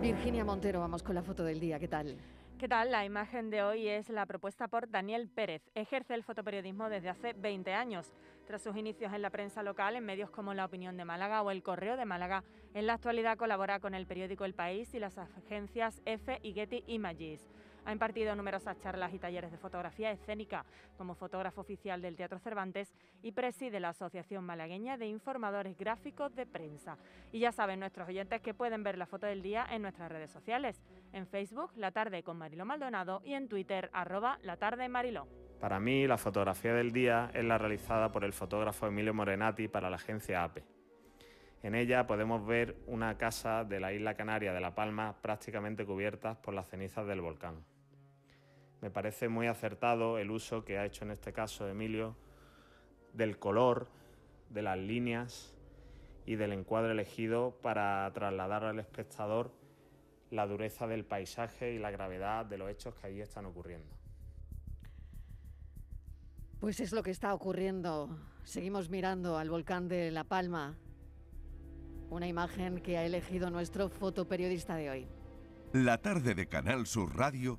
Virginia Montero, vamos con la foto del día. ¿Qué tal? ¿Qué tal? La imagen de hoy es la propuesta por Daniel Pérez. Ejerce el fotoperiodismo desde hace 20 años. Tras sus inicios en la prensa local, en medios como La Opinión de Málaga o El Correo de Málaga, en la actualidad colabora con el periódico El País y las agencias EFE y Getty Images. Ha impartido numerosas charlas y talleres de fotografía escénica como fotógrafo oficial del Teatro Cervantes y preside la Asociación Malagueña de Informadores Gráficos de Prensa. Y ya saben nuestros oyentes que pueden ver la foto del día en nuestras redes sociales, en Facebook La Tarde con Mariló Maldonado y en Twitter arroba La Tarde Mariló. Para mí, la fotografía del día es la realizada por el fotógrafo Emilio Morenati para la agencia APE. En ella podemos ver una casa de la isla canaria de La Palma prácticamente cubiertas por las cenizas del volcán. Me parece muy acertado el uso que ha hecho en este caso Emilio del color, de las líneas y del encuadre elegido para trasladar al espectador la dureza del paisaje y la gravedad de los hechos que allí están ocurriendo. Pues es lo que está ocurriendo. Seguimos mirando al volcán de La Palma. Una imagen que ha elegido nuestro fotoperiodista de hoy. La tarde de Canal Sur Radio